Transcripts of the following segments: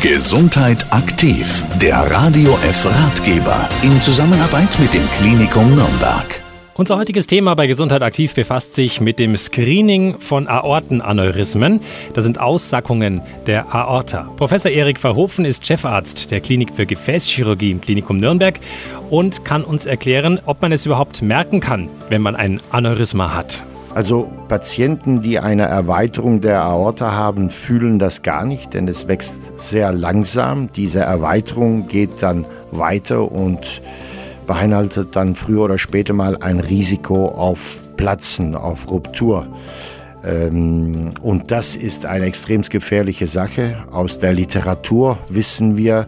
Gesundheit aktiv, der Radio F Ratgeber in Zusammenarbeit mit dem Klinikum Nürnberg. Unser heutiges Thema bei Gesundheit aktiv befasst sich mit dem Screening von Aortenaneurysmen. Das sind Aussackungen der Aorta. Professor Erik Verhofen ist Chefarzt der Klinik für Gefäßchirurgie im Klinikum Nürnberg und kann uns erklären, ob man es überhaupt merken kann, wenn man ein Aneurysma hat. Also Patienten, die eine Erweiterung der Aorta haben, fühlen das gar nicht, denn es wächst sehr langsam. Diese Erweiterung geht dann weiter und beinhaltet dann früher oder später mal ein Risiko auf Platzen, auf Ruptur. Ähm, und das ist eine extrem gefährliche Sache. Aus der Literatur wissen wir,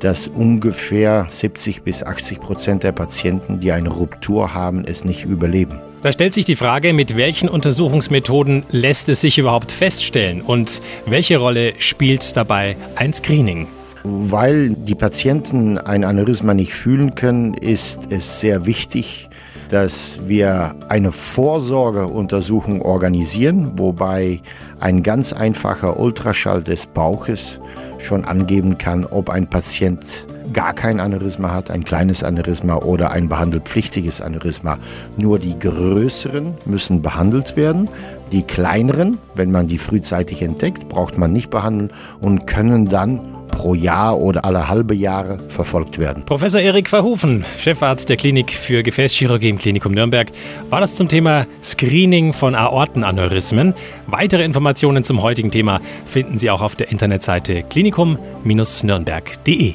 dass ungefähr 70 bis 80 Prozent der Patienten, die eine Ruptur haben, es nicht überleben. Da stellt sich die Frage, mit welchen Untersuchungsmethoden lässt es sich überhaupt feststellen und welche Rolle spielt dabei ein Screening? Weil die Patienten ein Aneurysma nicht fühlen können, ist es sehr wichtig, dass wir eine Vorsorgeuntersuchung organisieren, wobei ein ganz einfacher Ultraschall des Bauches schon angeben kann, ob ein Patient gar kein Aneurysma hat, ein kleines Aneurysma oder ein behandelpflichtiges Aneurysma. Nur die größeren müssen behandelt werden. Die kleineren, wenn man die frühzeitig entdeckt, braucht man nicht behandeln und können dann pro Jahr oder alle halbe Jahre verfolgt werden. Professor Erik Verhoeven, Chefarzt der Klinik für Gefäßchirurgie im Klinikum Nürnberg, war das zum Thema Screening von Aortenaneurysmen. Weitere Informationen zum heutigen Thema finden Sie auch auf der Internetseite klinikum-nürnberg.de.